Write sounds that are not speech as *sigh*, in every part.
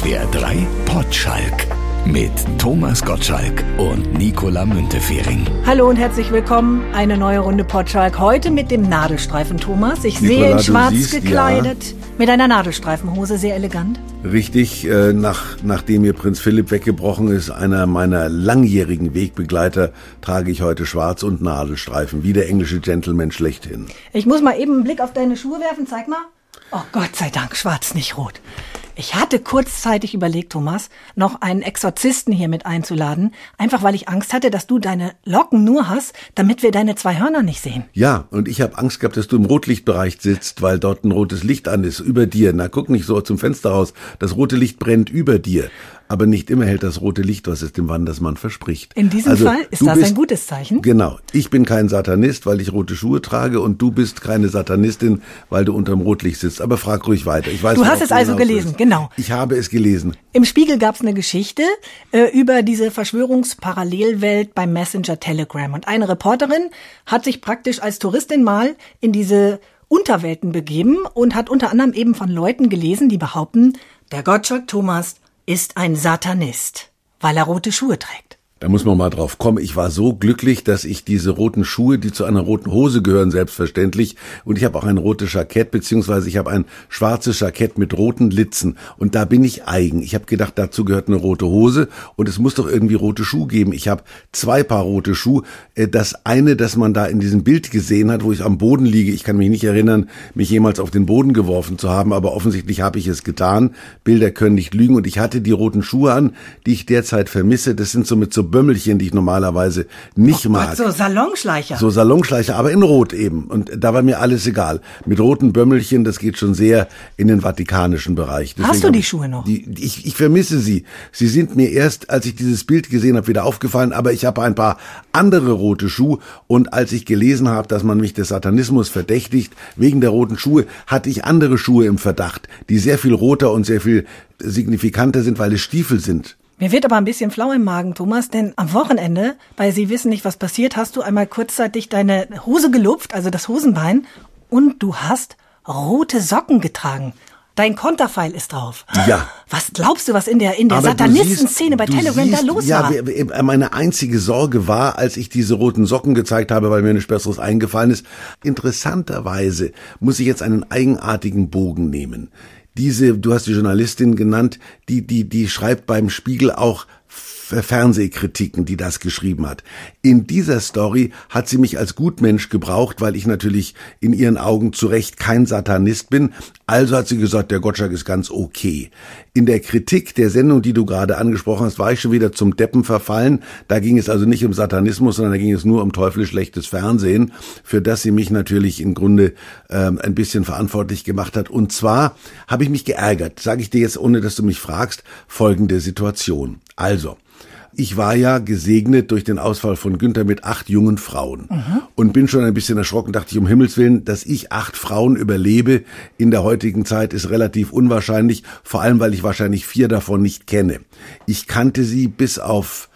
SWR 3 Potschalk mit Thomas Gottschalk und Nicola Müntefering. Hallo und herzlich willkommen. Eine neue Runde Potschalk. Heute mit dem Nadelstreifen Thomas. Ich Nicola, sehe in du schwarz siehst, gekleidet. Mit einer Nadelstreifenhose, sehr elegant. Richtig, äh, nach, nachdem mir Prinz Philipp weggebrochen ist, einer meiner langjährigen Wegbegleiter, trage ich heute Schwarz und Nadelstreifen, wie der englische Gentleman schlechthin. Ich muss mal eben einen Blick auf deine Schuhe werfen. Zeig mal. Oh Gott sei Dank, schwarz, nicht rot. Ich hatte kurzzeitig überlegt, Thomas, noch einen Exorzisten hier mit einzuladen, einfach weil ich Angst hatte, dass du deine Locken nur hast, damit wir deine zwei Hörner nicht sehen. Ja, und ich habe Angst gehabt, dass du im Rotlichtbereich sitzt, weil dort ein rotes Licht an ist, über dir. Na, guck nicht so zum Fenster raus. Das rote Licht brennt über dir. Aber nicht immer hält das rote Licht, was es dem Wandersmann verspricht. In diesem Also, Fall ist das bist- ein gutes Zeichen. Genau. Ich bin kein Satanist, weil ich rote Schuhe trage und du bist keine Satanistin, weil du unterm Rotlicht sitzt. Aber frag ruhig weiter. Ich weiß, Du hast es also gelesen, genau. Ich habe es gelesen. Im Spiegel gab es eine Geschichte äh, über diese Verschwörungsparallelwelt beim Messenger Telegram. Und eine Reporterin hat sich praktisch als Touristin mal in diese Unterwelten begeben und hat unter anderem eben von Leuten gelesen, die behaupten, der Gottschalk Thomas ist ein Satanist, weil er rote Schuhe trägt. Da muss man mal drauf kommen. Ich war so glücklich, dass ich diese roten Schuhe, die zu einer roten Hose gehören, selbstverständlich, und ich habe auch ein rotes Jackett, beziehungsweise ich habe ein schwarzes Jackett mit roten Litzen. Und da bin ich eigen. Ich habe gedacht, dazu gehört eine rote Hose und es muss doch irgendwie rote Schuhe geben. Ich habe zwei Paar rote Schuhe. Äh, Das eine, das man da in diesem Bild gesehen hat, wo ich am Boden liege, ich kann mich nicht erinnern, mich jemals auf den Boden geworfen zu haben, aber offensichtlich habe ich es getan. Bilder können nicht lügen und ich hatte die roten Schuhe an, die ich derzeit vermisse. Das sind so mit so Bömmelchen, die ich normalerweise nicht mag. Gott, so Salonschleicher. So Salonschleicher, aber in Rot eben. Und da war mir alles egal. Mit roten Bömmelchen, das geht schon sehr in den vatikanischen Bereich. Deswegen Hast du die Schuhe noch? Die, die- ich, ich vermisse sie. Sie sind mir erst, als ich dieses Bild gesehen habe, wieder aufgefallen. Aber ich habe ein paar andere rote Schuhe. Und als ich gelesen habe, dass man mich des Satanismus verdächtigt, wegen der roten Schuhe, hatte ich andere Schuhe im Verdacht, die sehr viel roter und sehr viel signifikanter sind, weil es Stiefel sind. Mir wird aber ein bisschen flau im Magen, Thomas, denn am Wochenende, weil Sie wissen nicht, was passiert, hast du einmal kurzzeitig deine Hose gelupft, also das Hosenbein, und du hast rote Socken getragen. Dein Konterfeil ist drauf. Ja. Was glaubst du, was in der, in der Satanistenszene bei Telegram da los ja, war? wir- Meine einzige Sorge war, als ich diese roten Socken gezeigt habe, weil mir nichts Besseres eingefallen ist. Interessanterweise muss ich jetzt einen eigenartigen Bogen nehmen. Diese, du hast die Journalistin genannt, die, die, die schreibt beim Spiegel auch Fernsehkritiken, die das geschrieben hat. In dieser Story hat sie mich als Gutmensch gebraucht, weil ich natürlich in ihren Augen zu Recht kein Satanist bin. Also hat sie gesagt, der Gottschalk ist ganz okay. In der Kritik der Sendung, die du gerade angesprochen hast, war ich schon wieder zum Deppen verfallen. Da ging es also nicht um Satanismus, sondern da ging es nur um teuflisch schlechtes Fernsehen, für das sie mich natürlich im Grunde ähm, ein bisschen verantwortlich gemacht hat. Und zwar habe ich mich geärgert, sage ich dir jetzt, ohne dass du mich fragst, folgende Situation. Also, ich war ja gesegnet durch den Ausfall von Günther mit acht jungen Frauen und bin schon ein bisschen erschrocken, dachte ich um Himmels Willen, dass ich acht Frauen überlebe in der heutigen Zeit ist relativ unwahrscheinlich, vor allem weil ich wahrscheinlich vier davon nicht kenne. Ich kannte sie bis auf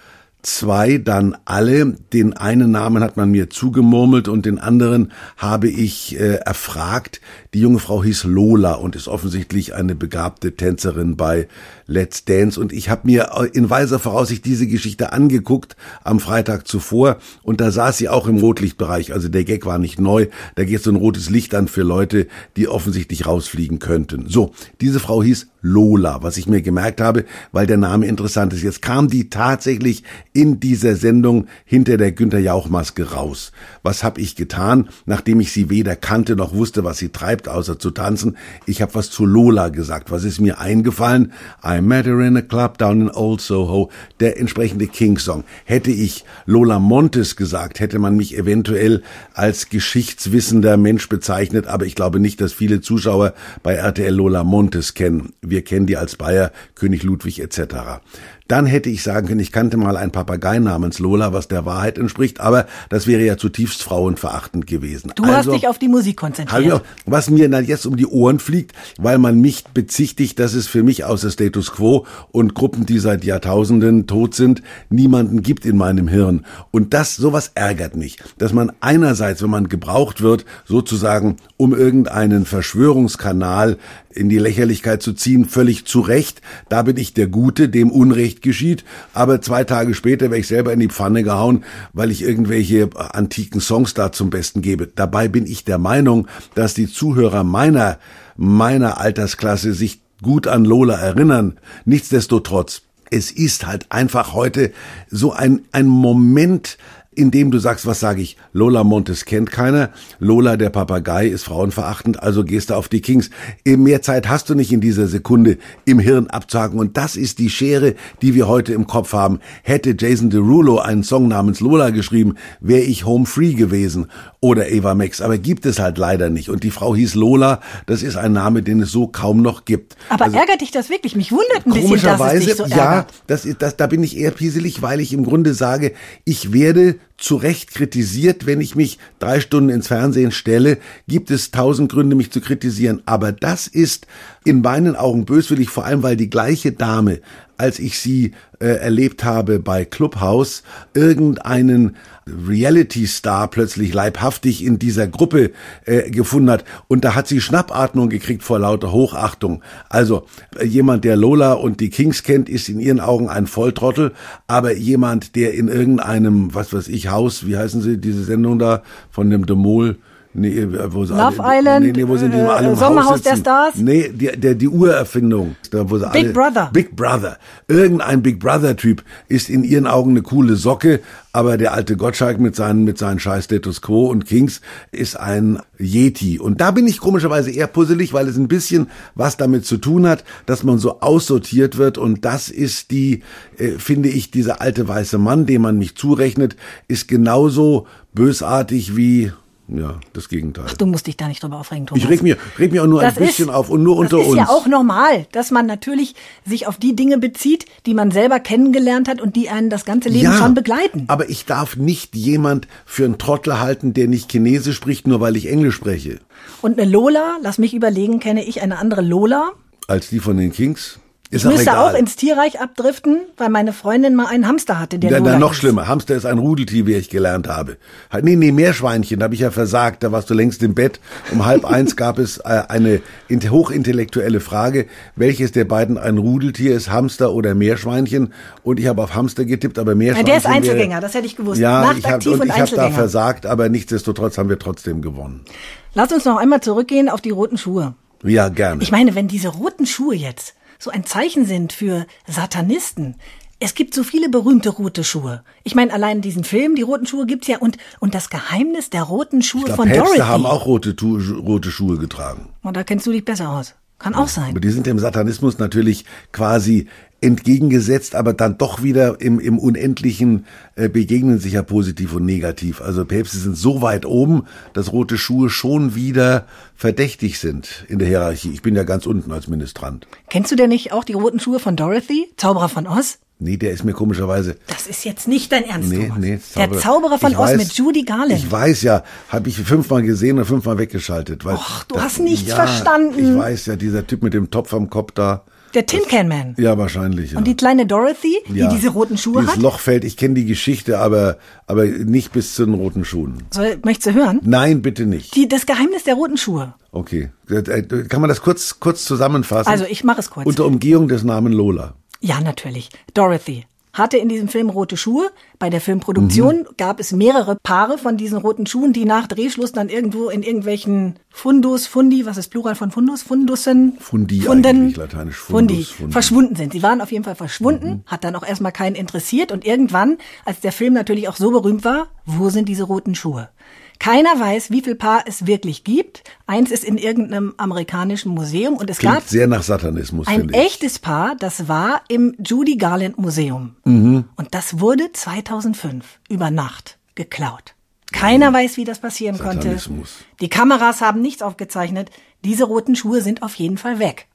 zwei dann alle. Den einen Namen hat man mir zugemurmelt und den anderen habe ich äh, erfragt. Die junge Frau hieß Lola und ist offensichtlich eine begabte Tänzerin bei Let's Dance. Und ich habe mir äh, in weiser Voraussicht diese Geschichte angeguckt am Freitag zuvor und da saß sie auch im Rotlichtbereich. Also der Gag war nicht neu. Da geht so ein rotes Licht an für Leute, die offensichtlich rausfliegen könnten. So, diese Frau hieß Lola, was ich mir gemerkt habe, weil der Name interessant ist. Jetzt kam die tatsächlich in dieser Sendung hinter der Günther Jauch-Maske raus. Was habe ich getan, nachdem ich sie weder kannte noch wusste, was sie treibt, außer zu tanzen? Ich habe was zu Lola gesagt. Was ist mir eingefallen? I met her in a club down in Old Soho. Der entsprechende King-Song. Hätte ich Lola Montes gesagt, hätte man mich eventuell als geschichtswissender Mensch bezeichnet, aber ich glaube nicht, dass viele Zuschauer bei RTL Lola Montes kennen. Wir kennen die als Bayer, König Ludwig etc. Dann hätte ich sagen können, ich kannte mal einen Papagei namens Lola, was der Wahrheit entspricht, aber das wäre ja zutiefst frauenverachtend gewesen. Du also, hast dich auf die Musik konzentriert. Auch, was mir dann jetzt um die Ohren fliegt, weil man mich bezichtigt, dass es für mich außer Status Quo und Gruppen, die seit Jahrtausenden tot sind, niemanden gibt in meinem Hirn. Und das, sowas ärgert mich, dass man einerseits, wenn man gebraucht wird, sozusagen um irgendeinen Verschwörungskanal in die Lächerlichkeit zu ziehen, völlig zu Recht. Da bin ich der Gute, dem Unrecht geschieht. Aber zwei Tage später wäre ich selber in die Pfanne gehauen, weil ich irgendwelche antiken Songs da zum Besten gebe. Dabei bin ich der Meinung, dass die Zuhörer meiner, meiner Altersklasse sich gut an Lola erinnern. Nichtsdestotrotz, es ist halt einfach heute so ein, ein Moment indem du sagst, was sage ich? Lola Montes kennt keiner. Lola der Papagei ist frauenverachtend, also gehst du auf die Kings. Mehr Zeit hast du nicht in dieser Sekunde im Hirn abzuhaken. Und das ist die Schere, die wir heute im Kopf haben. Hätte Jason Derulo einen Song namens Lola geschrieben, wäre ich home free gewesen oder Eva Max. Aber gibt es halt leider nicht. Und die Frau hieß Lola. Das ist ein Name, den es so kaum noch gibt. Aber also, ärgert dich das wirklich? Mich wundert ein bisschen, dass es dich so ärgert. Ja, das, das, da bin ich eher pieselig, weil ich im Grunde sage, ich werde zu Recht kritisiert, wenn ich mich drei Stunden ins Fernsehen stelle, gibt es tausend Gründe, mich zu kritisieren. Aber das ist in meinen Augen böswillig, vor allem weil die gleiche Dame, als ich sie äh, erlebt habe bei Clubhouse, irgendeinen Reality-Star plötzlich leibhaftig in dieser Gruppe äh, gefunden hat. Und da hat sie Schnappatmung gekriegt vor lauter Hochachtung. Also äh, jemand, der Lola und die Kings kennt, ist in ihren Augen ein Volltrottel. Aber jemand, der in irgendeinem, was weiß ich, Haus, wie heißen sie, diese Sendung da von dem Demol, Nee, äh, wo sie Love alle, Island, nee, nee, wo sind die äh, alle im Sommerhaus Haus der Stars? Nee, die, der, die Urerfindung. Da, wo sie Big alle, Brother. Big Brother. Irgendein Big Brother-Typ ist in ihren Augen eine coole Socke, aber der alte Gottschalk mit seinen, mit seinen scheiß Status Quo und Kings ist ein Yeti. Und da bin ich komischerweise eher puzzelig, weil es ein bisschen was damit zu tun hat, dass man so aussortiert wird und das ist die, äh, finde ich, dieser alte weiße Mann, dem man mich zurechnet, ist genauso bösartig wie ja, das Gegenteil. Ach, du musst dich da nicht drüber aufregen, Thomas. Ich reg mir, reg mir auch nur das ein bisschen ist, auf und nur unter uns. Das ist ja auch normal, dass man natürlich sich auf die Dinge bezieht, die man selber kennengelernt hat und die einen das ganze Leben ja, schon begleiten. Aber ich darf nicht jemand für einen Trottel halten, der nicht Chinesisch spricht, nur weil ich Englisch spreche. Und eine Lola, lass mich überlegen, kenne ich eine andere Lola? Als die von den Kings? Ist ich müsste egal. auch ins Tierreich abdriften, weil meine Freundin mal einen Hamster hatte, der ja, Lola noch ist. schlimmer. Hamster ist ein Rudeltier, wie ich gelernt habe. Nee, nee, Meerschweinchen, da habe ich ja versagt. Da warst du längst im Bett. Um halb *laughs* eins gab es äh, eine hochintellektuelle Frage, welches der beiden ein Rudeltier ist, Hamster oder Meerschweinchen. Und ich habe auf Hamster getippt, aber Meerschweinchen. Ja, der ist Einzelgänger, wäre, das hätte ich gewusst. Ja, ich habe und ich habe da versagt, aber nichtsdestotrotz haben wir trotzdem gewonnen. Lass uns noch einmal zurückgehen auf die roten Schuhe. Ja, gerne. Ich meine, wenn diese roten Schuhe jetzt so ein Zeichen sind für Satanisten. Es gibt so viele berühmte rote Schuhe. Ich meine, allein diesen Film, die roten Schuhe gibt's ja und und das Geheimnis der roten Schuhe ich glaub, von Päpste Dorothy. haben auch rote, rote Schuhe getragen. Und da kennst du dich besser aus. Kann auch sein. Aber die sind dem Satanismus natürlich quasi entgegengesetzt, aber dann doch wieder im, im Unendlichen äh, begegnen sich ja positiv und negativ. Also Päpste sind so weit oben, dass rote Schuhe schon wieder verdächtig sind in der Hierarchie. Ich bin ja ganz unten als Ministrant. Kennst du denn nicht auch die roten Schuhe von Dorothy, Zauberer von Oz? Nee, der ist mir komischerweise. Das ist jetzt nicht dein Ernst, nee, Thomas. Nee, Zauberer. Der Zauberer von ich Oz weiß, mit Judy Garland. Ich weiß ja, habe ich fünfmal gesehen und fünfmal weggeschaltet. Weil Och, du das, hast nichts ja, verstanden. Ich weiß ja, dieser Typ mit dem Topf am Kopf da. Der Tin Can Man. Ja, wahrscheinlich. Ja. Und die kleine Dorothy, ja. die diese roten Schuhe Dieses hat? Lochfeld, ich kenne die Geschichte, aber, aber nicht bis zu den roten Schuhen. Soll, möchtest du hören? Nein, bitte nicht. Die, das Geheimnis der roten Schuhe. Okay. Äh, kann man das kurz, kurz zusammenfassen? Also, ich mache es kurz. Unter Umgehung des Namen Lola. Ja, natürlich. Dorothy hatte in diesem Film rote Schuhe. Bei der Filmproduktion mhm. gab es mehrere Paare von diesen roten Schuhen, die nach Drehschluss dann irgendwo in irgendwelchen Fundus, Fundi, was ist Plural von Fundus? Fundussen? Fundi Funden, lateinisch. Fundus, Fundi, verschwunden sind. Sie waren auf jeden Fall verschwunden, mhm. hat dann auch erstmal keinen interessiert und irgendwann, als der Film natürlich auch so berühmt war, wo sind diese roten Schuhe? Keiner weiß, wie viel Paar es wirklich gibt. Eins ist in irgendeinem amerikanischen Museum und es Klingt gab sehr nach Satanismus. Ein echtes Paar, das war im Judy Garland Museum. Mhm. Und das wurde 2005 über Nacht geklaut. Keiner mhm. weiß, wie das passieren Satanismus. konnte. Die Kameras haben nichts aufgezeichnet. Diese roten Schuhe sind auf jeden Fall weg.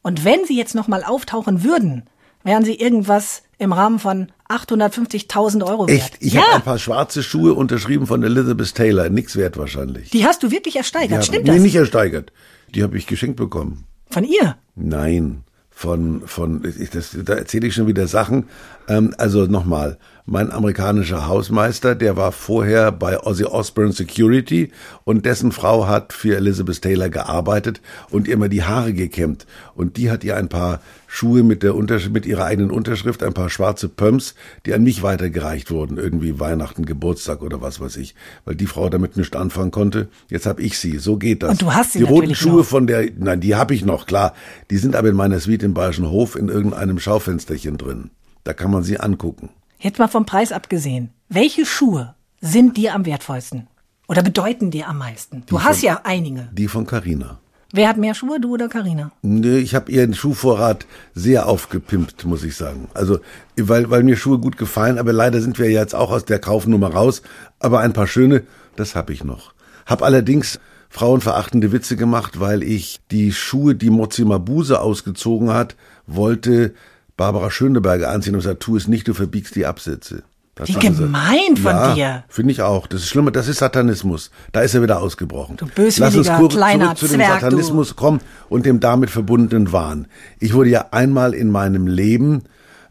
Und wenn sie jetzt nochmal auftauchen würden, wären sie irgendwas im Rahmen von 850.000 Euro wert. Echt? Ich ja, habe ein paar schwarze Schuhe unterschrieben von Elizabeth Taylor. Nix wert wahrscheinlich. die hast du wirklich ersteigert, Ja, stimmt nee, das? nicht ersteigert. Die habe ich geschenkt bekommen. Von ihr? Nein, von, von, ich, das, da erzähle ich schon wieder Sachen. Ähm, also nochmal, mein amerikanischer Hausmeister, der war vorher bei Ozzy Osbourne Security und dessen Frau hat für Elizabeth Taylor gearbeitet und ihr immer die Haare gekämmt. Und die hat ihr ein paar Schuhe mit der Unterschrift, mit ihrer eigenen Unterschrift, ein paar schwarze Pumps, die an mich weitergereicht wurden, irgendwie Weihnachten, Geburtstag oder was weiß ich, weil die Frau damit nicht anfangen konnte. Jetzt habe ich sie. So geht das. Und du hast sie Die roten Schuhe noch. von der, nein, die habe ich noch, klar. Die sind aber in meiner Suite im Bayerischen Hof in irgendeinem Schaufensterchen drin. Da kann man sie angucken. Jetzt mal vom Preis abgesehen. Welche Schuhe sind dir am wertvollsten? Oder bedeuten dir am meisten? Du hast ja einige. Die von Carina. Wer hat mehr Schuhe, du oder Karina? Nee, ich habe ihren Schuhvorrat sehr aufgepimpt, muss ich sagen. Also, weil, weil mir Schuhe gut gefallen, aber leider sind wir jetzt auch aus der Kaufnummer raus. Aber ein paar schöne, das habe ich noch. Hab allerdings frauenverachtende Witze gemacht, weil ich die Schuhe, die Mozi Mabuse ausgezogen hat, wollte Barbara Schöneberger anziehen und gesagt, tu es nicht, du verbiegst die Absätze. Das Wie sie gemein von ja, dir. Finde ich auch. Das ist schlimmer, das ist Satanismus. Da ist er wieder ausgebrochen. Du böswilliger, Lass uns kurz kleiner zurück zu dem Zwerg, du. Satanismus kommen und dem damit verbundenen Wahn. Ich wurde ja einmal in meinem Leben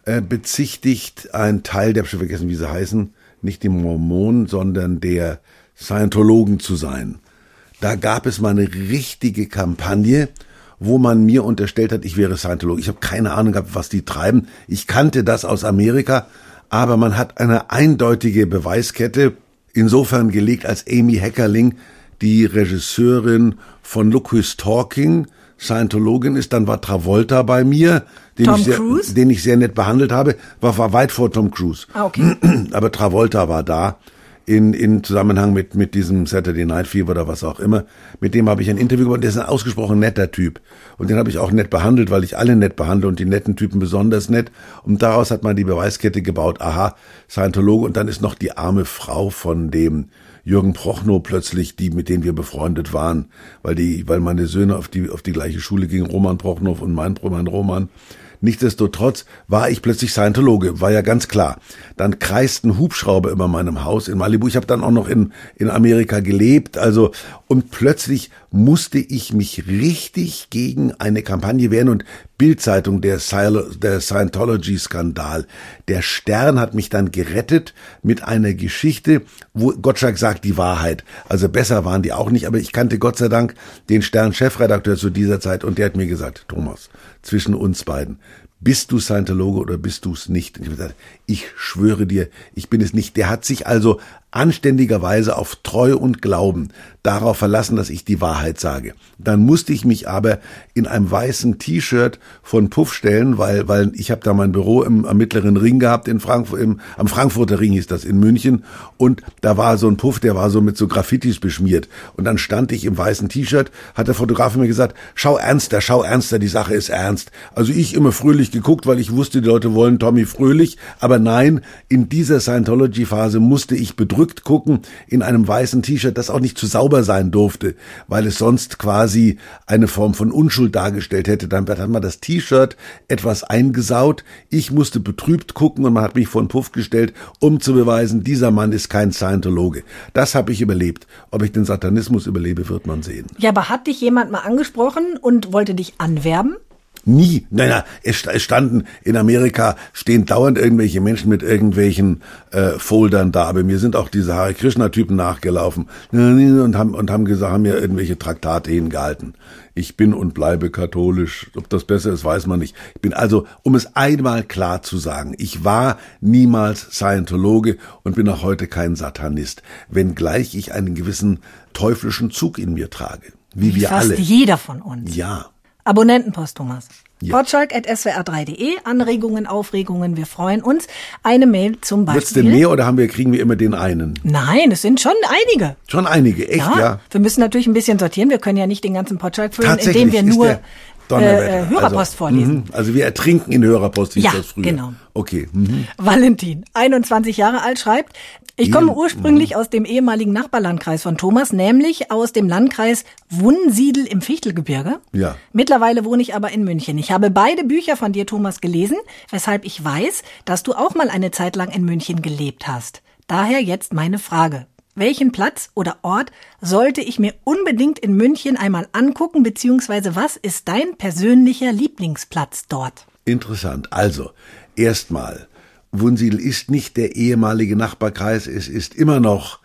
äh, bezichtigt, ein Teil der, ich hab vergessen, wie sie heißen, nicht die Mormonen, sondern der Scientologen zu sein. Da gab es mal eine richtige Kampagne, wo man mir unterstellt hat, ich wäre Scientologe. Ich habe keine Ahnung gehabt, was die treiben. Ich kannte das aus Amerika, aber man hat eine eindeutige Beweiskette insofern gelegt, als Amy Heckerling, die Regisseurin von Look Who's Talking, Scientologin ist, dann war Travolta bei mir, den, Tom ich sehr, den ich sehr nett behandelt habe, war, war weit vor Tom Cruise. Ah, okay. *clears throat* Aber Travolta war da in, in Zusammenhang mit, mit diesem Saturday Night Fever oder was auch immer. Mit dem habe ich ein Interview gemacht. Der ist ein ausgesprochen netter Typ. Und den habe ich auch nett behandelt, weil ich alle nett behandle und die netten Typen besonders nett. Und daraus hat man die Beweiskette gebaut. Aha, Scientologe. Und dann ist noch die arme Frau von dem Jürgen Prochnow plötzlich, die, mit denen wir befreundet waren, weil die, weil meine Söhne auf die, auf die gleiche Schule gingen, Roman Prochnow und mein, mein Roman. Nichtsdestotrotz war ich plötzlich Scientologe, war ja ganz klar. Dann kreisten Hubschrauber über meinem Haus in Malibu. Ich habe dann auch noch in, in Amerika gelebt, also und plötzlich musste ich mich richtig gegen eine Kampagne wehren und Bildzeitung der, der Scientology-Skandal. Der Stern hat mich dann gerettet mit einer Geschichte, wo Gottschalk sagt die Wahrheit. Also besser waren die auch nicht, aber ich kannte Gott sei Dank den Stern-Chefredakteur zu dieser Zeit und der hat mir gesagt, Thomas, zwischen uns beiden, bist du Scientologe oder bist du es nicht? Ich schwöre dir, ich bin es nicht. Der hat sich also anständigerweise auf Treu und Glauben darauf verlassen, dass ich die Wahrheit sage. Dann musste ich mich aber in einem weißen T-Shirt von Puff stellen, weil, weil ich habe da mein Büro im, am mittleren Ring gehabt in Frankfurt, im, am Frankfurter Ring hieß das in München und da war so ein Puff, der war so mit so Graffitis beschmiert und dann stand ich im weißen T-Shirt, hat der Fotograf mir gesagt, schau ernster, schau ernster, die Sache ist ernst. Also ich immer fröhlich geguckt, weil ich wusste, die Leute wollen Tommy fröhlich, aber nein, in dieser Scientology-Phase musste ich bedrückt gucken in einem weißen T-Shirt, das auch nicht zu sauber sein durfte, weil es sonst quasi eine Form von Unschuld dargestellt hätte. Dann hat man das T-Shirt etwas eingesaut. Ich musste betrübt gucken und man hat mich vor den Puff gestellt, um zu beweisen, dieser Mann ist kein Scientologe. Das habe ich überlebt. Ob ich den Satanismus überlebe, wird man sehen. Ja, aber hat dich jemand mal angesprochen und wollte dich anwerben? Nie. Nein, nein, es st- es standen in Amerika stehen dauernd irgendwelche Menschen mit irgendwelchen äh, Foldern da, aber mir sind auch diese Hare Krishna Typen nachgelaufen und haben und haben gesagt, haben mir irgendwelche Traktate hingehalten. Ich bin und bleibe katholisch. Ob das besser ist, weiß man nicht. Ich bin also, um es einmal klar zu sagen, ich war niemals Scientologe und bin auch heute kein Satanist, wenngleich ich einen gewissen teuflischen Zug in mir trage, wie wir Fast alle. jeder von uns. Ja. Abonnentenpost, Thomas. Ja. Potschalk.swr3.de. Anregungen, Aufregungen, wir freuen uns. Eine Mail zum Beispiel. Wird's denn mehr oder haben wir, kriegen wir immer den einen? Nein, es sind schon einige. Schon einige, echt, ja. Wir müssen natürlich ein bisschen sortieren. Wir können ja nicht den ganzen Potschalk füllen, indem wir nur. Äh, Hörerpost also, vorlesen. mhm, Also wir ertrinken in Hörerpost, hieß Ja, das früher. genau. Okay. Mhm. Valentin, 21 Jahre alt, schreibt, ich komme Ehe- ursprünglich aus dem ehemaligen Nachbarlandkreis von Thomas, nämlich aus dem Landkreis Wunsiedel im Fichtelgebirge. Ja. Mittlerweile wohne ich aber in München. Ich habe beide Bücher von dir, Thomas, gelesen, weshalb ich weiß, dass du auch mal eine Zeit lang in München gelebt hast. Daher jetzt meine Frage. Welchen Platz oder Ort sollte ich mir unbedingt in München einmal angucken, beziehungsweise was ist dein persönlicher Lieblingsplatz dort? Interessant. Also, erstmal, Wunsiedel ist nicht der ehemalige Nachbarkreis, es ist immer noch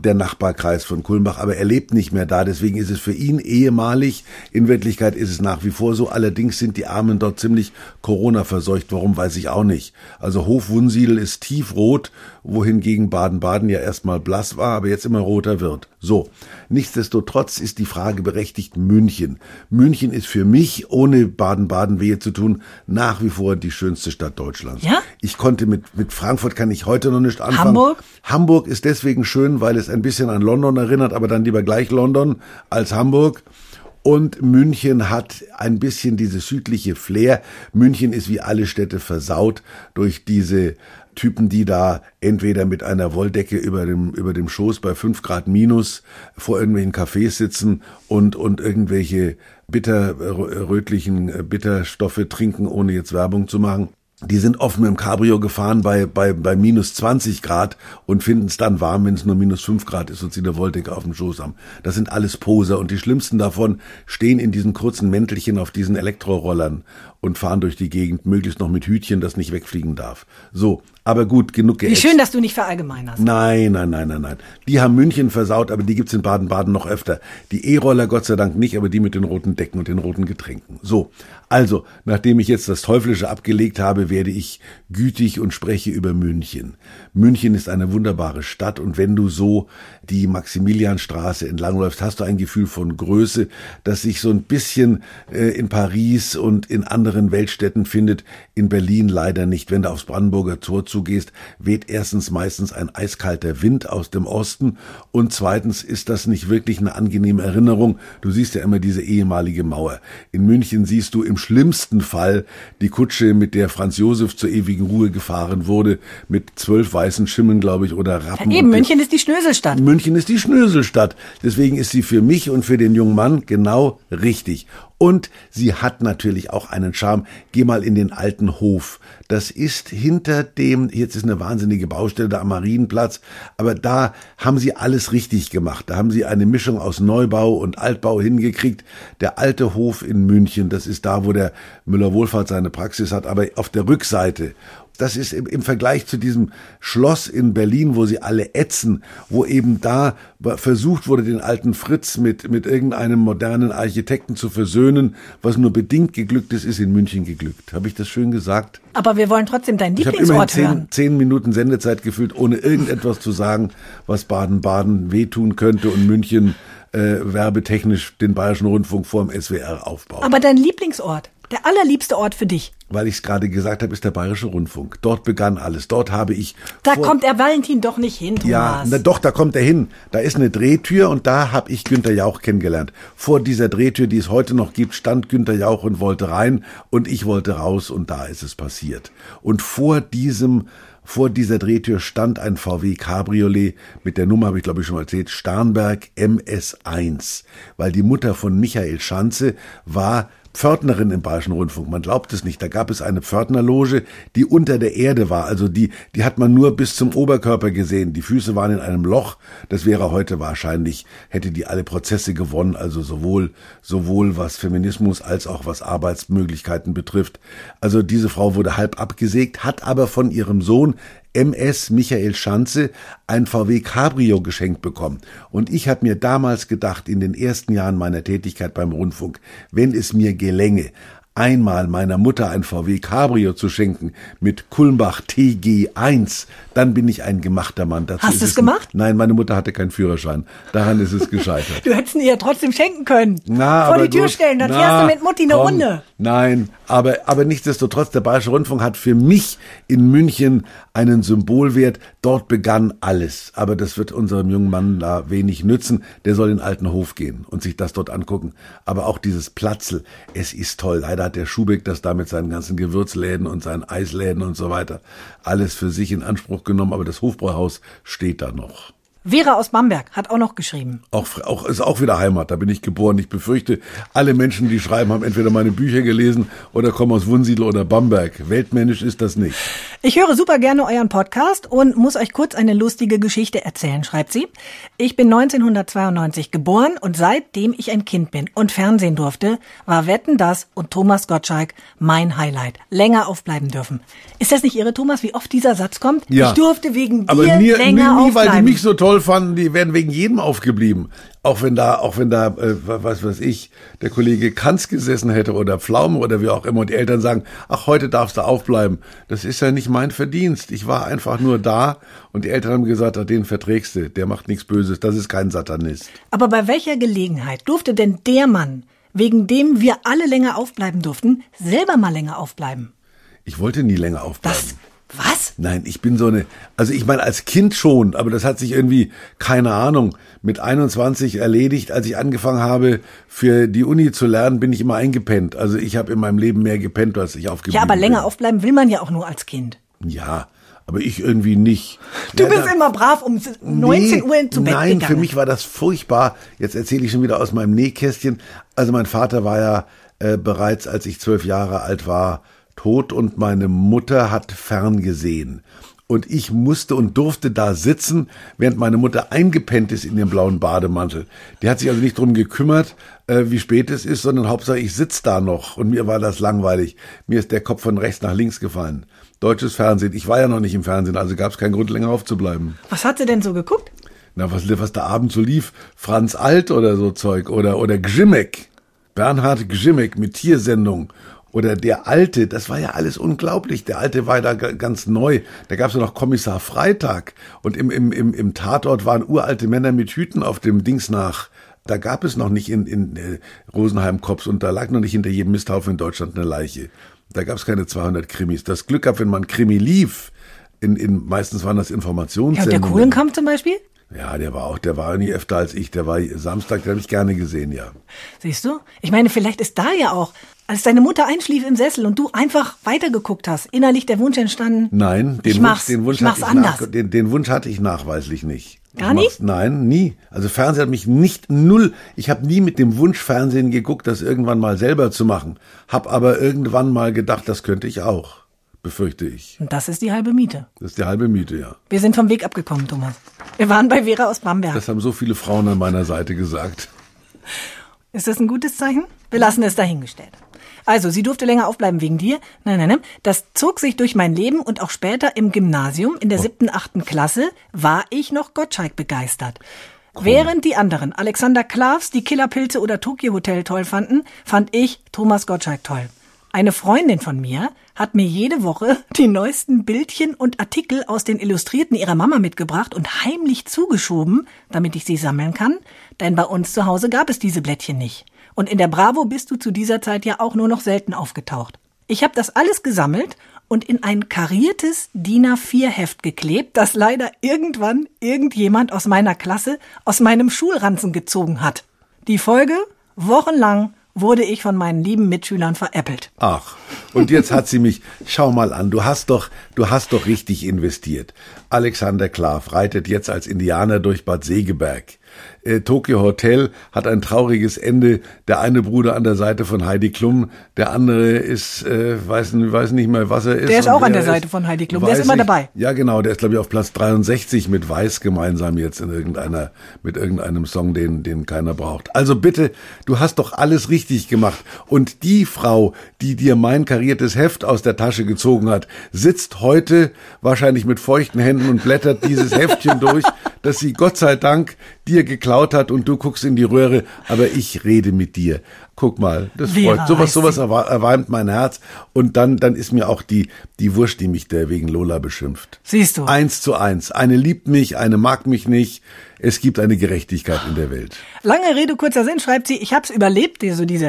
der Nachbarkreis von Kulmbach, aber er lebt nicht mehr da, deswegen ist es für ihn ehemalig. In Wirklichkeit ist es nach wie vor so, allerdings sind die Armen dort ziemlich Corona verseucht, warum weiß ich auch nicht. Also Hof Wunsiedel ist tiefrot, wohingegen Baden-Baden ja erstmal blass war, aber jetzt immer roter wird. So, nichtsdestotrotz ist die Frage berechtigt München. München ist für mich, ohne Baden-Baden wehe zu tun, nach wie vor die schönste Stadt Deutschlands. Ja? Ich konnte mit, mit Frankfurt kann ich heute noch nicht anfangen. Hamburg? Hamburg ist deswegen schön, weil es ein bisschen an London erinnert, aber dann lieber gleich London als Hamburg. Und München hat ein bisschen dieses südliche Flair. München ist wie alle Städte versaut durch diese Typen, die da entweder mit einer Wolldecke über dem, über dem Schoß bei fünf Grad minus vor irgendwelchen Cafés sitzen und, und irgendwelche bitter, rötlichen äh, Bitterstoffe trinken, ohne jetzt Werbung zu machen. Die sind mit dem Cabrio gefahren bei, bei, bei minus 20 Grad und finden es dann warm, wenn es nur minus 5 Grad ist und sie eine Wolldecke auf dem Schoß haben. Das sind alles Poser und die schlimmsten davon stehen in diesen kurzen Mäntelchen auf diesen Elektrorollern und fahren durch die Gegend, möglichst noch mit Hütchen, das nicht wegfliegen darf. So, aber gut, genug Wie geätzt. schön, dass du nicht verallgemeinerst. Nein, nein, nein, nein, nein. Die haben München versaut, aber die gibt's in Baden-Baden noch öfter. Die E-Roller Gott sei Dank nicht, aber die mit den roten Decken und den roten Getränken. So, also, nachdem ich jetzt das Teuflische abgelegt habe, werde ich gütig und spreche über München. München ist eine wunderbare Stadt und wenn du so die Maximilianstraße entlangläufst, hast du ein Gefühl von Größe, das sich so ein bisschen äh, in Paris und in anderen Weltstädten findet, in Berlin leider nicht. Wenn du aufs Brandenburger Tor zugehst, weht erstens meistens ein eiskalter Wind aus dem Osten und zweitens ist das nicht wirklich eine angenehme Erinnerung. Du siehst ja immer diese ehemalige Mauer. In München siehst du im schlimmsten Fall die Kutsche, mit der Franz Josef zur ewigen Ruhe gefahren wurde, mit zwölf weißen Schimmeln, glaube ich, oder Rappen. Eben, und- München ist die Schnöselstadt. München ist die Schnöselstadt. Deswegen ist sie für mich und für den jungen Mann genau richtig. Und sie hat natürlich auch einen Charme. Geh mal in den alten Hof. Das ist hinter dem, jetzt ist eine wahnsinnige Baustelle da am Marienplatz, aber da haben sie alles richtig gemacht. Da haben sie eine Mischung aus Neubau und Altbau hingekriegt. Der alte Hof in München, das ist da, wo der Müller-Wohlfahrt seine Praxis hat, aber auf der Rückseite das ist im, im Vergleich zu diesem Schloss in Berlin, wo sie alle ätzen, wo eben da versucht wurde, den alten Fritz mit, mit irgendeinem modernen Architekten zu versöhnen, was nur bedingt geglückt ist, ist in München geglückt. Habe ich das schön gesagt? Aber wir wollen trotzdem deinen Ich habe immerhin Lieblingsort hören. zehn, zehn Minuten Sendezeit gefühlt, ohne irgendetwas zu sagen, was Baden-Baden wehtun könnte und München äh, werbetechnisch den Bayerischen Rundfunk vorm SWR aufbaut. Aber dein Lieblingsort, der allerliebste Ort für dich. Weil ich es gerade gesagt habe, ist der Bayerische Rundfunk. Dort begann alles. Dort habe ich Da kommt der Valentin doch nicht hin, Thomas. Ja, na doch, da kommt er hin. Da ist eine Drehtür und da habe ich Günter Jauch kennengelernt. Vor dieser Drehtür, die es heute noch gibt, stand Günter Jauch und wollte rein und ich wollte raus und da ist es passiert. Und vor diesem vor dieser Drehtür stand ein VW Cabriolet mit der Nummer, habe ich glaube ich schon mal erzählt, Starnberg MS1, weil die Mutter von Michael Schanze war Pförtnerin im Bayerischen Rundfunk. Man glaubt es nicht. Da gab es eine Pförtnerloge, die unter der Erde war. Also die, die hat man nur bis zum Oberkörper gesehen. Die Füße waren in einem Loch. Das wäre heute wahrscheinlich, hätte die alle Prozesse gewonnen. Also sowohl, sowohl was Feminismus als auch was Arbeitsmöglichkeiten betrifft. Also diese Frau wurde halb abgesägt, hat aber von ihrem Sohn MS Michael Schanze ein VW Cabrio geschenkt bekommen. Und ich habe mir damals gedacht, in den ersten Jahren meiner Tätigkeit beim Rundfunk, wenn es mir gelänge, einmal meiner Mutter ein VW Cabrio zu schenken mit Kulmbach TG1, dann bin ich ein gemachter Mann. Dazu Hast du's es- gemacht? Nein, meine Mutter hatte keinen Führerschein. Daran ist es gescheitert. *laughs* Du hättest ihn ihr trotzdem schenken können. Na, Vor die Tür gut. stellen, dann Na, fährst du mit Mutti eine komm. Runde. Nein, aber, aber nichtsdestotrotz, der Bayerische Rundfunk hat für mich in München einen Symbolwert. Dort begann alles. Aber das wird unserem jungen Mann da wenig nützen. Der soll in den alten Hof gehen und sich das dort angucken. Aber auch dieses Platzel, es ist toll. Leider hat der Schubeck das da mit seinen ganzen Gewürzläden und seinen Eisläden und so weiter alles für sich in Anspruch genommen. Aber das Hofbräuhaus steht da noch. Vera aus Bamberg hat auch noch geschrieben. Auch, auch, ist auch wieder Heimat, da bin ich geboren. Ich befürchte, alle Menschen, die schreiben, haben entweder meine Bücher gelesen oder kommen aus Wunsiedel oder Bamberg. Weltmännisch ist das nicht. Ich höre super gerne euren Podcast und muss euch kurz eine lustige Geschichte erzählen, schreibt sie. Ich bin 1992 geboren und seitdem ich ein Kind bin und Fernsehen durfte, war Wetten das und Thomas Gottschalk mein Highlight. Länger aufbleiben dürfen. Ist das nicht irre, Thomas, wie oft dieser Satz kommt? Ja. Ich durfte wegen dir Aber nie, länger nie, nie aufbleiben. weil die mich so toll fanden, die wären wegen jedem aufgeblieben. Auch wenn da, auch wenn da, äh, was weiß ich, der Kollege Kanz gesessen hätte oder Pflaume oder wie auch immer und die Eltern sagen, ach, heute darfst du aufbleiben. Das ist ja nicht mein Verdienst. Ich war einfach nur da und die Eltern haben gesagt, ach, den verträgst du, der macht nichts Böses, das ist kein Satanist. Aber bei welcher Gelegenheit durfte denn der Mann, wegen dem wir alle länger aufbleiben durften, selber mal länger aufbleiben? Ich wollte nie länger aufbleiben. Das, was? Nein, ich bin so eine, also ich meine als Kind schon, aber das hat sich irgendwie, keine Ahnung, mit 21 erledigt. Als ich angefangen habe, für die Uni zu lernen, bin ich immer eingepennt. Also ich habe in meinem Leben mehr gepennt, als ich aufgeblieben Ja, aber länger bin. aufbleiben will man ja auch nur als Kind. Ja, aber ich irgendwie nicht. Du ja, bist da- immer brav um 19 Uhr zu Bett Nein, gegangen. für mich war das furchtbar. Jetzt erzähle ich schon wieder aus meinem Nähkästchen. Also mein Vater war ja äh, bereits, als ich zwölf Jahre alt war, tot und meine Mutter hat ferngesehen. Und ich musste und durfte da sitzen, während meine Mutter eingepennt ist in dem blauen Bademantel. Die hat sich also nicht drum gekümmert, äh, wie spät es ist, sondern Hauptsache ich sitz da noch. Und mir war das langweilig. Mir ist der Kopf von rechts nach links gefallen. Deutsches Fernsehen. Ich war ja noch nicht im Fernsehen, also gab es keinen Grund, länger aufzubleiben. Was hat sie denn so geguckt? Na, was, was da abends so lief, Franz Alt oder so Zeug oder, oder Gzimek, Bernhard Gzimek mit Tiersendung oder der Alte, das war ja alles unglaublich. Der Alte war da ga- ganz neu. Da gab's ja noch Kommissar Freitag und im, im, im, im Tatort waren uralte Männer mit Hüten auf dem Dings nach. Da gab es noch nicht in, in äh, Rosenheim Cops und da lag noch nicht hinter jedem Misthaufen in Deutschland eine Leiche. Da gab's keine 200 Krimis. Das Glück gehabt, wenn man Krimi lief, in, in, meistens waren das Ja, und der Informationssendungen. Kuhlenkampf zum Beispiel? Ja, der war auch, der war nie öfter als ich. Der war Samstag, den habe ich gerne gesehen, ja. Siehst du? Ich meine, vielleicht ist da ja auch, als deine Mutter einschlief im Sessel und du einfach weitergeguckt hast, innerlich der Wunsch entstanden. Nein, den Wunsch, den Wunsch hatte ich anders. nach, den, den Wunsch hatte ich nachweislich nicht. Gar Ich nicht? Nein, nie. Also Fernsehen hat mich nicht null. Ich habe nie mit dem Wunsch Fernsehen geguckt, das irgendwann mal selber zu machen. Hab aber irgendwann mal gedacht, das könnte ich auch. Befürchte ich. Und das ist die halbe Miete. Das ist die halbe Miete, ja. Wir sind vom Weg abgekommen, Thomas. Wir waren bei Vera aus Bamberg. Das haben so viele Frauen an meiner Seite gesagt. Ist das ein gutes Zeichen? Wir lassen es dahingestellt. Also, sie durfte länger aufbleiben wegen dir. Nein, nein, nein. Das zog sich durch mein Leben und auch später im Gymnasium, in der siebten, achten Klasse, war ich noch Gottschalk begeistert. Während die anderen Alexander Klavs, die Killerpilze oder Tokyo Hotel toll fanden, fand ich Thomas Gottschalk toll. Eine Freundin von mir hat mir jede Woche *laughs* die neuesten Bildchen und Artikel aus den Illustrierten ihrer Mama mitgebracht und heimlich zugeschoben, damit ich sie sammeln kann, denn bei uns zu Hause gab es diese Blättchen nicht. Und in der Bravo bist du zu dieser Zeit ja auch nur noch selten aufgetaucht. Ich habe das alles gesammelt und in ein kariertes DIN A4-Heft geklebt, das leider irgendwann irgendjemand aus meiner Klasse aus meinem Schulranzen gezogen hat. Die Folge? Wochenlang wurde ich von meinen lieben Mitschülern veräppelt. Ach, und jetzt hat sie mich, schau mal an, du hast doch, du hast doch richtig investiert. Alexander Klav reitet jetzt als Indianer durch Bad Segeberg. Äh, Tokyo Hotel hat ein trauriges Ende. Der eine Bruder an der Seite von Heidi Klum, der andere ist, äh, weiß, weiß nicht mehr, was er ist. Der ist auch an der Seite ist. von Heidi Klum. Der ist immer ich. dabei. Ja, genau, der ist, glaube ich, auf Platz 63 mit Weiß gemeinsam jetzt in irgendeiner, mit irgendeinem Song, den, den keiner braucht. Also bitte, du hast doch alles richtig gemacht. Und die Frau, die dir mein kariertes Heft aus der Tasche gezogen hat, sitzt heute wahrscheinlich mit feuchten Händen und blättert dieses Heftchen *laughs* durch, das sie Gott sei Dank dir geklaut hat und du guckst in die Röhre, aber ich rede mit dir. Guck mal, das Vera freut. Sowas, sowas erwärmt mein Herz. Und dann, dann ist mir auch die, die Wurst, die mich der wegen Lola beschimpft. Siehst du. Eins zu eins. Eine liebt mich, eine mag mich nicht. Es gibt eine Gerechtigkeit in der Welt. Lange Rede, kurzer Sinn, schreibt sie, ich hab's überlebt, so diese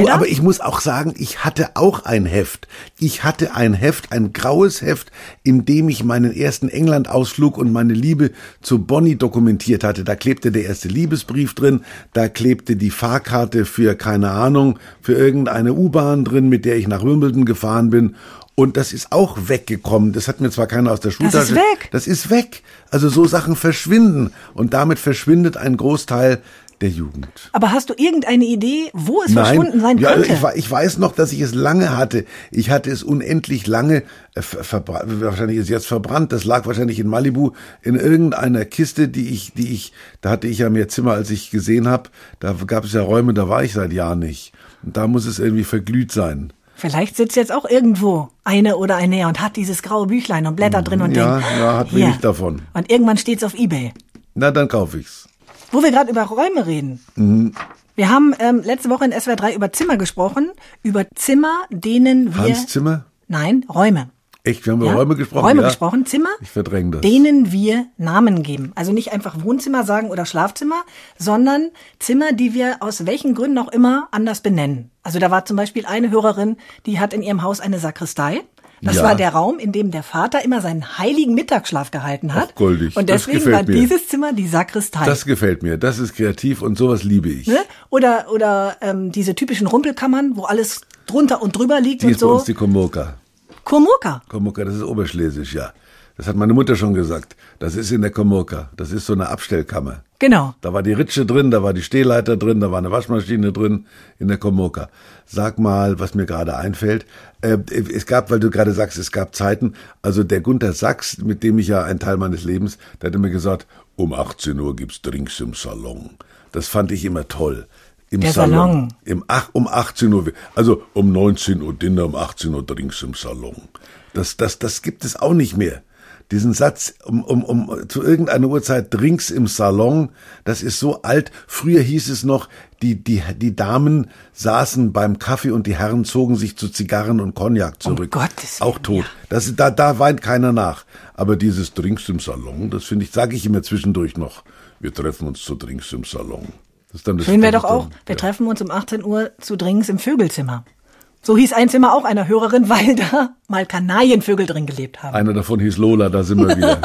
Du, da. aber ich muss auch sagen, ich hatte auch ein Heft. Ich hatte ein Heft, ein graues Heft, in dem ich meinen ersten England-Ausflug und meine Liebe zu Bonnie dokumentiert hatte. Da klebte der erste Liebesbrief drin, da klebte die Fahrkarte für, keine Ahnung, für irgendeine U-Bahn drin, mit der ich nach Wimbledon gefahren bin. Und das ist auch weggekommen. Das hat mir zwar keiner aus der Schultasche. ist weg. Das ist weg. Also so Sachen verschwinden. Und damit verschwindet ein Großteil der Jugend. aber hast du irgendeine Idee, wo es verschwunden sein ja, könnte? Ich, wei- ich weiß noch, dass ich es lange hatte. Ich hatte es unendlich lange, äh, wahrscheinlich ist es jetzt verbrannt. Das lag wahrscheinlich in Malibu in irgendeiner Kiste, die ich, die ich, da hatte ich ja mehr Zimmer, als ich gesehen habe. Da gab es ja Räume, da war ich seit Jahren nicht. Und da muss es irgendwie verglüht sein. Vielleicht sitzt jetzt auch irgendwo eine oder ein näher und hat dieses graue Büchlein und blättert drin und Ja, denkt, ja, hat hier. wenig davon. Und irgendwann steht's auf Ebay. Na, dann kaufe ich's. Wo wir gerade über Räume reden. Mhm. Wir haben ähm, letzte Woche in SWR 3 über Zimmer gesprochen, über Zimmer, denen wir Hans Zimmer? Nein, Räume. Echt, wir haben Ja? über Räume gesprochen. Räume ja? gesprochen, Zimmer, Ich verdränge das. denen wir Namen geben. Also nicht einfach Wohnzimmer sagen oder Schlafzimmer, sondern Zimmer, die wir aus welchen Gründen auch immer anders benennen. Also da war zum Beispiel eine Hörerin, die hat in ihrem Haus eine Sakristei. Das Ja. war der Raum, in dem der Vater immer seinen heiligen Mittagsschlaf gehalten hat. Ach, goldig. Und deswegen war mir. dieses Zimmer die Sakristei. Das gefällt mir. Das ist kreativ und sowas liebe ich. ne? Oder oder ähm, diese typischen Rumpelkammern, wo alles drunter und drüber liegt Die und ist bei uns so. die Komurka. Komurka. Komurka, das ist Oberschlesisch, ja. Das hat meine Mutter schon gesagt. Das ist in der Komurka. Das ist so eine Abstellkammer. Genau. Da war die Ritsche drin, da war die Stehleiter drin, da war eine Waschmaschine drin in der Komurka. Sag mal, was mir gerade einfällt. Äh, es gab, weil du gerade sagst, es gab Zeiten, also der Gunther Sachs, mit dem ich ja ein Teil meines Lebens, der hatte mir gesagt, um 18 Uhr gibt's Drinks im Salon. Das fand ich immer toll. Im Der Salon. Im, ach, um 18 Uhr, also um 19 Uhr Dinner, um 18 Uhr Drinks im Salon. Das, das, das gibt es auch nicht mehr. Diesen Satz, um, um, um zu irgendeiner Uhrzeit Drinks im Salon, das ist so alt. Früher hieß es noch, die, die, die Damen saßen beim Kaffee und die Herren zogen sich zu Zigarren und Cognac zurück. Gottes Auch Willen, tot. Das, da, da weint keiner nach. Aber dieses Drinks im Salon, das finde ich, sage ich immer zwischendurch noch. Wir treffen uns zu Drinks im Salon. Das ist dann das Schön wäre das doch auch, dann- wir ja. treffen uns um 18 Uhr zu Drinks im Vögelzimmer. So hieß ein Zimmer auch einer Hörerin, *laughs* weil da mal Kanarienvögel drin gelebt haben. Einer davon hieß Lola, da sind wir wieder.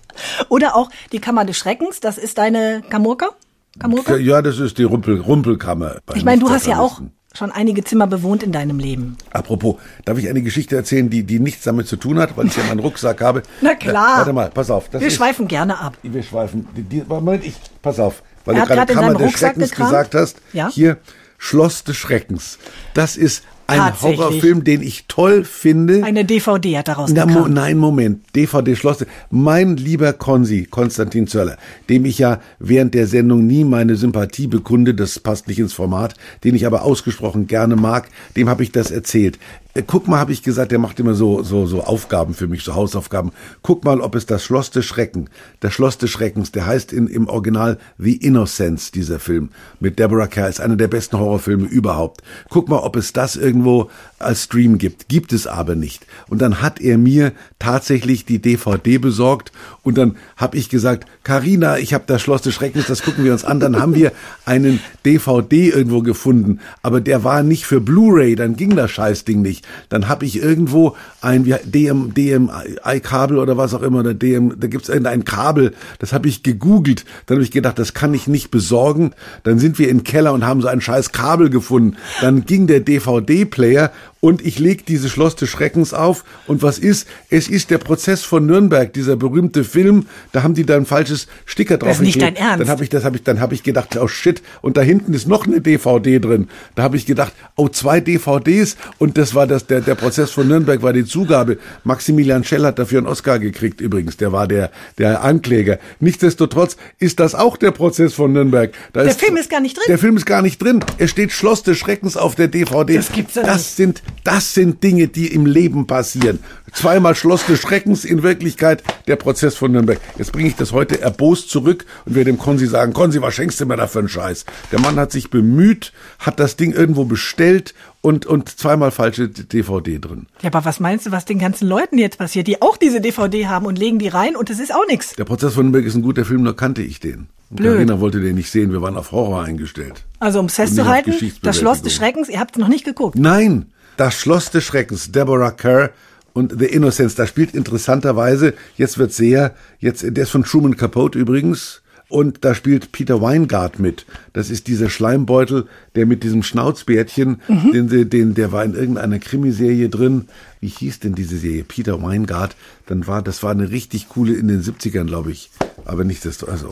*laughs* Oder auch die Kammer des Schreckens, das ist deine Kamurka? Kamurka? ja, das ist die Rumpel, Rumpelkammer. Ich meine, du hast ja auch schon einige Zimmer bewohnt in deinem Leben. Apropos, darf ich eine Geschichte erzählen, die, die nichts damit zu tun hat, weil ich ja meinen Rucksack habe? *laughs* Na klar. Äh, warte mal, pass auf. Wir ist, schweifen gerne ab. Wir schweifen. Die, die, Moment, ich, pass auf. Weil Er du gerade Kammer des Schreckens gekramt. gesagt hast. Ja. Hier, Schloss des Schreckens. Das ist ein. Horrorfilm, den ich toll finde. Eine DVD hat daraus Na, mo, nein, Moment. DVD Schloss. Mein lieber Konsi, Konstantin Zöller, dem ich ja während der Sendung nie meine Sympathie bekunde, das passt nicht ins Format, den ich aber ausgesprochen gerne mag, dem habe ich das erzählt. Äh, Guck mal, habe ich gesagt, der macht immer so, so, so Aufgaben für mich, so Hausaufgaben. Guck mal, ob es das Schloss des Schrecken, das Schloss des Schreckens, der heißt in, im Original The Innocence, dieser Film, mit Deborah Kerr, ist einer der besten Horrorfilme überhaupt. Guck mal, ob es das irgendwo als Stream gibt. Gibt es aber nicht. Und dann hat er mir tatsächlich die DVD besorgt und dann habe ich gesagt, Karina, ich habe das Schloss des Schreckens, das gucken wir uns an. Dann haben wir einen DVD irgendwo gefunden, aber der war nicht für Blu-ray, dann ging das Scheißding nicht. Dann habe ich irgendwo ein DM DMI-Kabel oder was auch immer, oder DM, da gibt's irgendein Kabel, das habe ich gegoogelt. Dann habe ich gedacht, das kann ich nicht besorgen. Dann sind wir den Keller und haben so ein scheiß Kabel gefunden. Dann ging der DVD-Player und ich leg dieses Schloss des Schreckens auf. Und was ist? Es ist der Prozess von Nürnberg, dieser berühmte Film. Da haben die da ein falsches Sticker drauf. Das ist nicht dein Ernst. Dann habe ich das, habe ich, dann habe ich gedacht, oh shit. Und da hinten ist noch eine DVD drin. Da habe ich gedacht, oh zwei DVDs. Und das war das, der, der Prozess von Nürnberg war die Zugabe. Maximilian Schell hat dafür einen Oscar gekriegt übrigens. Der war der, der Ankläger. Nichtsdestotrotz ist das auch der Prozess von Nürnberg. Da Der Film ist gar nicht drin? Der Film ist gar nicht drin. Es steht Schloss des Schreckens auf der DVD. Das gibt's ja Das nicht. sind Das sind Dinge, die im Leben passieren. Zweimal Schloss des Schreckens, in Wirklichkeit der Prozess von Nürnberg. Jetzt bringe ich das heute erbost zurück und werde dem Konsi sagen, Konsi, was schenkst du mir da für einen Scheiß? Der Mann hat sich bemüht, hat das Ding irgendwo bestellt und, und zweimal falsche DVD drin. Ja, aber was meinst du, was den ganzen Leuten jetzt passiert, die auch diese DVD haben und legen die rein und es ist auch nichts? Der Prozess von Nürnberg ist ein guter Film, nur kannte ich den. Und Blöd. Carina wollte den nicht sehen, wir waren auf Horror eingestellt. Also um es festzuhalten, das Schloss des Schreckens, ihr habt es noch nicht geguckt. Nein, das Schloss des Schreckens, Deborah Kerr und The Innocents, da spielt interessanterweise, jetzt wird sehr, jetzt, der ist von Truman Capote übrigens, und da spielt Peter Weingart mit. Das ist dieser Schleimbeutel, der mit diesem Schnauzbärtchen, Mhm. den, den, der war in irgendeiner Krimiserie drin. Wie hieß denn diese Serie? Peter Weingart. Dann war, das war eine richtig coole in den 70ern, glaube ich. Aber nicht das, also.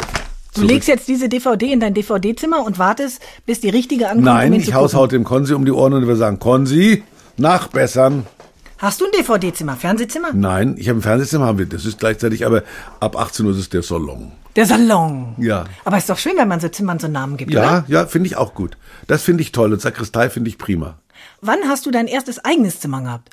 Du legst jetzt diese DVD in dein DVD-Zimmer und wartest, bis die richtige ankommt, Nein, um ich zu haus gucken. haut dem Konsi um die Ohren und wir sagen, Konsi, nachbessern. Hast du ein DVD-Zimmer, Fernsehzimmer? Nein, ich habe ein Fernsehzimmer, haben wir. Das ist gleichzeitig, aber ab 18 Uhr ist es der Salon. Der Salon. Ja. Aber ist doch schön, wenn man so Zimmern so Namen gibt, oder? Ja, ja, finde ich auch gut. Das finde ich toll. Und Sakristei finde ich prima. Wann hast du dein erstes eigenes Zimmer gehabt?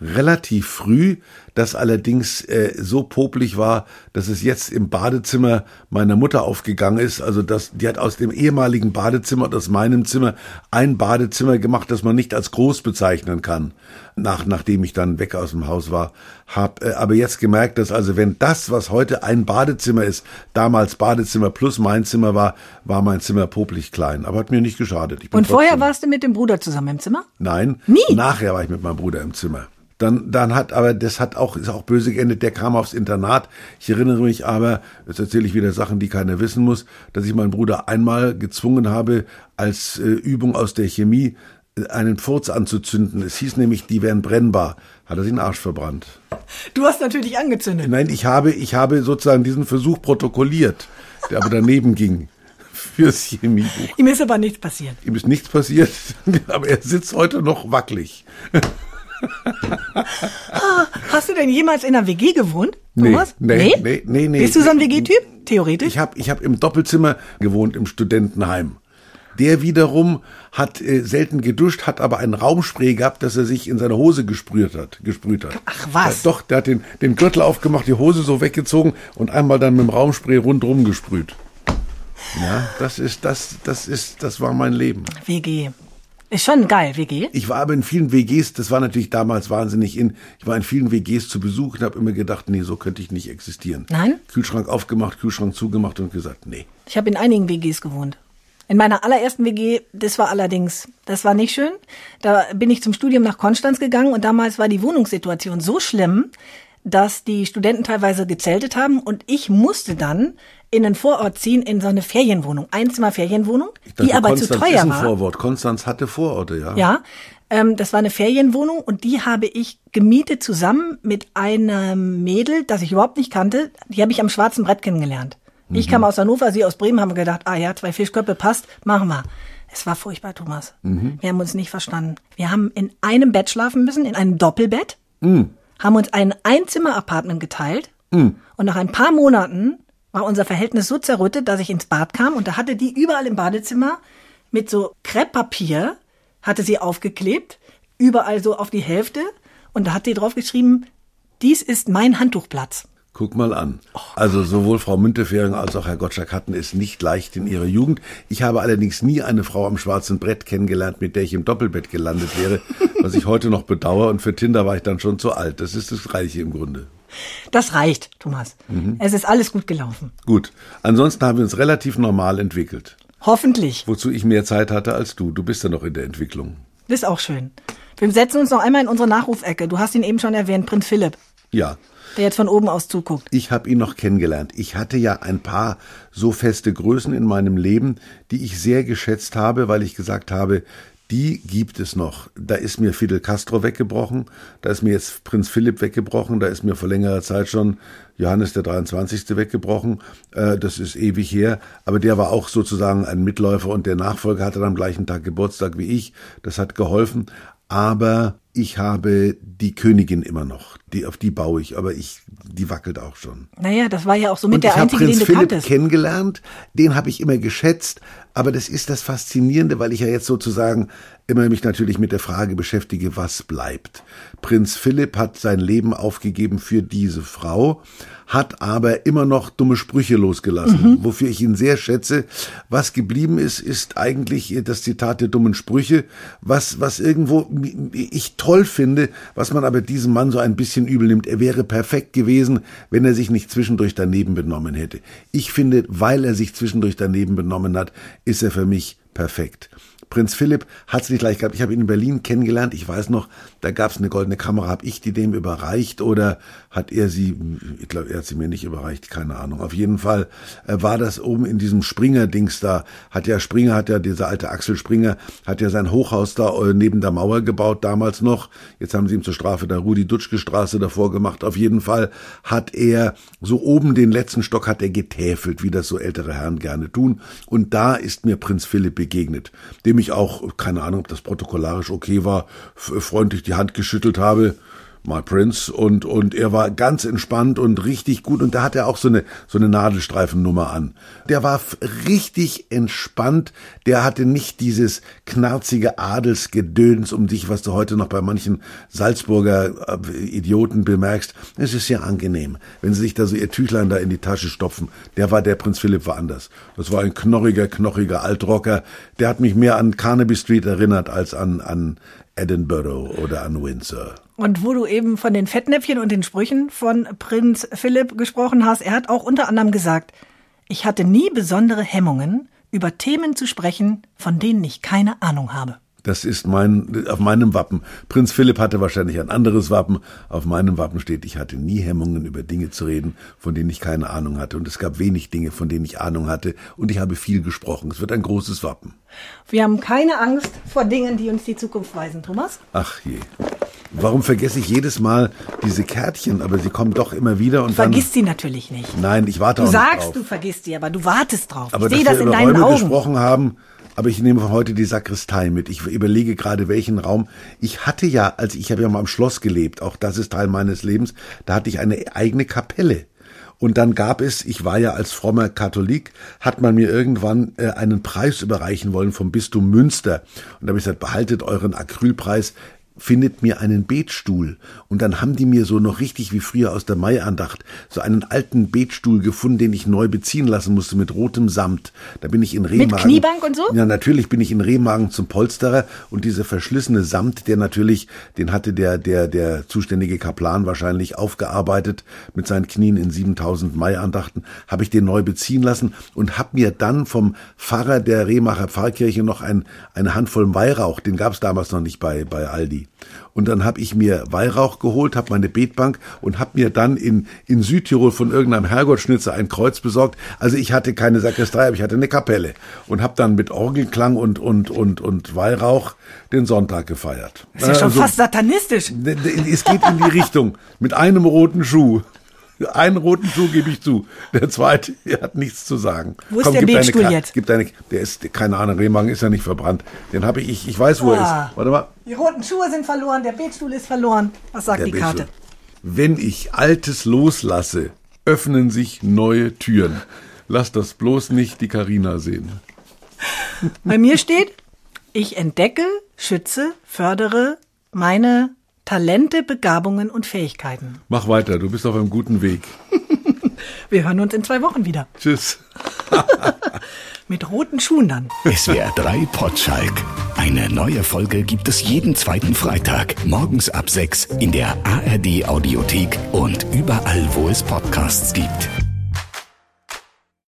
Relativ früh, das allerdings äh, so popelig war, dass es jetzt im Badezimmer meiner Mutter aufgegangen ist. Also das, die hat aus dem ehemaligen Badezimmer und aus meinem Zimmer ein Badezimmer gemacht, das man nicht als groß bezeichnen kann. Nach, nachdem ich dann weg aus dem Haus war, hab äh, aber jetzt gemerkt, dass also wenn das, was heute ein Badezimmer ist, damals Badezimmer plus mein Zimmer war, war mein Zimmer popelig klein. Aber hat mir nicht geschadet. Und vorher warst du mit dem Bruder zusammen im Zimmer? Nein. Nie? Nachher war ich mit meinem Bruder im Zimmer. Dann, dann hat, aber das hat auch, ist auch böse geendet. Der kam aufs Internat. Ich erinnere mich aber, jetzt erzähle ich wieder Sachen, die keiner wissen muss, dass ich meinen Bruder einmal gezwungen habe, als äh, Übung aus der Chemie einen Furz anzuzünden. Es hieß nämlich, die wären brennbar. Hat er sich den Arsch verbrannt. Du hast natürlich angezündet. Nein, ich habe, ich habe sozusagen diesen Versuch protokolliert, der aber daneben ging. Fürs Chemiebuch. Ihm ist aber nichts passiert. Ihm ist nichts passiert, *laughs* aber er sitzt heute noch wackelig. *laughs* Hast du denn jemals in einer WG gewohnt, Nee, Thomas? nee, nee, nee, nee. Bist du so ein WG-Typ? Theoretisch? Ich habe ich hab im Doppelzimmer gewohnt im Studentenheim. Der wiederum hat äh, selten geduscht, hat aber ein Raumspray gehabt, das er sich in seine Hose gesprüht hat. Gesprüht hat. Ach, was? Ja, doch, der hat den, den Gürtel aufgemacht, die Hose so weggezogen und einmal dann mit dem Raumspray rundrum gesprüht. Ja, das ist, das, das ist, das war mein Leben. WG. Ist schon geil, WG. Ich war aber in vielen WGs, das war natürlich damals wahnsinnig in, ich war in vielen WGs zu Besuch und habe immer gedacht, nee, so könnte ich nicht existieren. Nein? Kühlschrank aufgemacht, Kühlschrank zugemacht und gesagt, nee. Ich habe in einigen WGs gewohnt. In meiner allerersten WG, das war allerdings, das war nicht schön. Da bin ich zum Studium nach Konstanz gegangen und damals war die Wohnungssituation so schlimm, dass die Studenten teilweise gezeltet haben und ich musste dann in den Vorort ziehen in so eine Ferienwohnung, Einzimmer Ferienwohnung, Ich dachte, die aber Konstanz zu teuer ist ein war. Vorwort. Konstanz hatte Vororte, ja. Ja, ähm, das war eine Ferienwohnung und die habe ich gemietet zusammen mit einem Mädel, das ich überhaupt nicht kannte. Die habe ich am schwarzen Brett kennengelernt. Ich kam aus Hannover, sie aus Bremen, haben gedacht, ah ja, zwei Fischköpfe passt, machen wir. Es war furchtbar, Thomas. Wir haben uns nicht verstanden. Wir haben in einem Bett schlafen müssen, in einem Doppelbett, haben uns ein Einzimmer-Apartment geteilt und nach ein paar Monaten war unser Verhältnis so zerrüttet, dass ich ins Bad kam und da hatte die überall im Badezimmer mit so Krepppapier, hatte sie aufgeklebt, überall so auf die Hälfte und da hat die drauf geschrieben, dies ist mein Handtuchplatz. Guck mal an. Also sowohl Frau Müntefering als auch Herr Gottschalk hatten es nicht leicht in ihrer Jugend. Ich habe allerdings nie eine Frau am schwarzen Brett kennengelernt, mit der ich im Doppelbett gelandet wäre, *laughs* was ich heute noch bedauere. Und für Tinder war ich dann schon zu alt. Das ist das Reiche im Grunde. Das reicht, Thomas. Es ist alles gut gelaufen. Gut. Ansonsten haben wir uns relativ normal entwickelt. Hoffentlich. Wozu ich mehr Zeit hatte als du. Du bist ja noch in der Entwicklung. Das ist auch schön. Wir setzen uns noch einmal in unsere Nachrufecke. Du hast ihn eben schon erwähnt, Prinz Philipp, Ja. Der jetzt von oben aus zuguckt. Ich habe ihn noch kennengelernt. Ich hatte ja ein paar so feste Größen in meinem Leben, die ich sehr geschätzt habe, weil ich gesagt habe, die gibt es noch. Da ist mir Fidel Castro weggebrochen, da ist mir jetzt Prinz Philipp weggebrochen, da ist mir vor längerer Zeit schon Johannes der 23. weggebrochen. Äh, das ist ewig her, aber der war auch sozusagen ein Mitläufer und der Nachfolger hatte dann am gleichen Tag Geburtstag wie ich. Das hat geholfen. Aber Ich habe die Königin immer noch. Die, auf die baue ich, aber ich, die wackelt auch schon. Naja, das war ja auch so mit der einzige, Prinz den du Philipp kanntest. kennengelernt. Den habe ich immer geschätzt. Aber das ist das Faszinierende, weil ich ja jetzt sozusagen immer mich natürlich mit der Frage beschäftige, was bleibt. Prinz Philipp hat sein Leben aufgegeben für diese Frau, hat aber immer noch dumme Sprüche losgelassen, wofür ich ihn sehr schätze. Was geblieben ist, ist eigentlich das Zitat der dummen Sprüche, was, was irgendwo ich toll finde, was man aber diesem Mann so ein bisschen übel nimmt. Er wäre perfekt gewesen, wenn er sich nicht zwischendurch daneben benommen hätte. Ich finde, weil er sich zwischendurch daneben benommen hat, ist er für mich perfekt. Prinz Philipp hat es nicht leicht gehabt. Ich habe ihn in Berlin kennengelernt. Ich weiß noch, da gab es eine goldene Kamera. Habe ich die dem überreicht oder hat er sie? Ich glaube, er hat sie mir nicht überreicht. Keine Ahnung. Auf jeden Fall äh, war das oben in diesem Springer-Dings da. Hat ja Springer, hat ja dieser alte Axel Springer, hat ja sein Hochhaus da äh, neben der Mauer gebaut damals noch. Jetzt haben sie ihm zur Strafe da Rudi-Dutschke-Straße davor gemacht. Auf jeden Fall hat er so oben den letzten Stock hat er getäfelt, wie das so ältere Herren gerne tun. Und da ist mir Prinz Philipp begegnet, dem ich auch, keine Ahnung, ob das protokollarisch okay war, freundlich die Hand geschüttelt habe. My Prince und und er war ganz entspannt und richtig gut und da hat er auch so eine so eine Nadelstreifennummer an. Der war richtig entspannt, der hatte nicht dieses knarzige Adelsgedöns um dich, was du heute noch bei manchen Salzburger äh, Idioten bemerkst. Es ist ja angenehm, wenn sie sich da so ihr Tüchlein da in die Tasche stopfen. Der war der Prinz Philipp war anders. Das war ein knorriger, knochiger Altrocker. Der hat mich mehr an Carnaby Street erinnert als an an Edinburgh oder an Windsor. Und wo du eben von den Fettnäpfchen und den Sprüchen von Prinz Philipp gesprochen hast, er hat auch unter anderem gesagt, ich hatte nie besondere Hemmungen, über Themen zu sprechen, von denen ich keine Ahnung habe. Das ist mein, auf meinem Wappen. Prinz Philipp hatte wahrscheinlich ein anderes Wappen. Auf meinem Wappen steht, ich hatte nie Hemmungen, über Dinge zu reden, von denen ich keine Ahnung hatte. Und es gab wenig Dinge, von denen ich Ahnung hatte. Und ich habe viel gesprochen. Es wird ein großes Wappen. Wir haben keine Angst vor Dingen, die uns die Zukunft weisen, Thomas. Ach je. Warum vergesse ich jedes Mal diese Kärtchen? Aber sie kommen doch immer wieder und dann. Vergiss sie natürlich nicht. Nein, ich warte Du auch nicht sagst, drauf. du vergisst sie, aber du wartest drauf. Aber ich sehe das wir in deinen Räume Augen. gesprochen haben, aber ich nehme heute die Sakristei mit. Ich überlege gerade, welchen Raum. Ich hatte ja, als ich habe ja mal am Schloss gelebt, auch das ist Teil meines Lebens, da hatte ich eine eigene Kapelle. Und dann gab es, ich war ja als frommer Katholik, hat man mir irgendwann äh, einen Preis überreichen wollen vom Bistum Münster. Und da habe ich gesagt, behaltet euren Acrylpreis, findet mir einen Betstuhl. Und dann haben die mir so noch richtig wie früher aus der Maiandacht so einen alten Betstuhl gefunden, den ich neu beziehen lassen musste mit rotem Samt. Da bin ich in Remagen. Kniebank und so? Ja, natürlich bin ich in Remagen zum Polsterer und dieser verschlissene Samt, der natürlich, den hatte der, der, der zuständige Kaplan wahrscheinlich aufgearbeitet mit seinen Knien in 7000 Maiandachten, habe ich den neu beziehen lassen und habe mir dann vom Pfarrer der Remacher Pfarrkirche noch ein, eine Handvoll Weihrauch, den gab es damals noch nicht bei, bei Aldi. Und dann habe ich mir Weihrauch geholt, habe meine Betbank und habe mir dann in, in Südtirol von irgendeinem Herrgottschnitzer ein Kreuz besorgt. Also ich hatte keine Sakristei, aber ich hatte eine Kapelle und habe dann mit Orgelklang und, und, und, und Weihrauch den Sonntag gefeiert. Das ist ja schon Also, fast satanistisch. Es geht in die Richtung. Mit einem roten Schuh. Einen roten Schuh gebe ich zu. Der zweite hat nichts zu sagen. Wo ist der Betstuhl jetzt? Gib deine, der ist, keine Ahnung, Remagen ist ja nicht verbrannt. Den habe ich, ich, ich weiß, wo er Ah. ist. Warte mal. Die roten Schuhe sind verloren, der Betstuhl ist verloren. Was sagt Der die Karte? Wenn ich Altes loslasse, öffnen sich neue Türen. Lass das bloß nicht die Karina sehen. Bei mir steht, ich entdecke, schütze, fördere meine Talente, Begabungen und Fähigkeiten. Mach weiter, du bist auf einem guten Weg. *laughs* Wir hören uns in zwei Wochen wieder. Tschüss. *laughs* Mit roten Schuhen dann. SWR 3 Potschalk. Eine neue Folge gibt es jeden zweiten Freitag, morgens ab 6 in der ARD Audiothek und überall, wo es Podcasts gibt.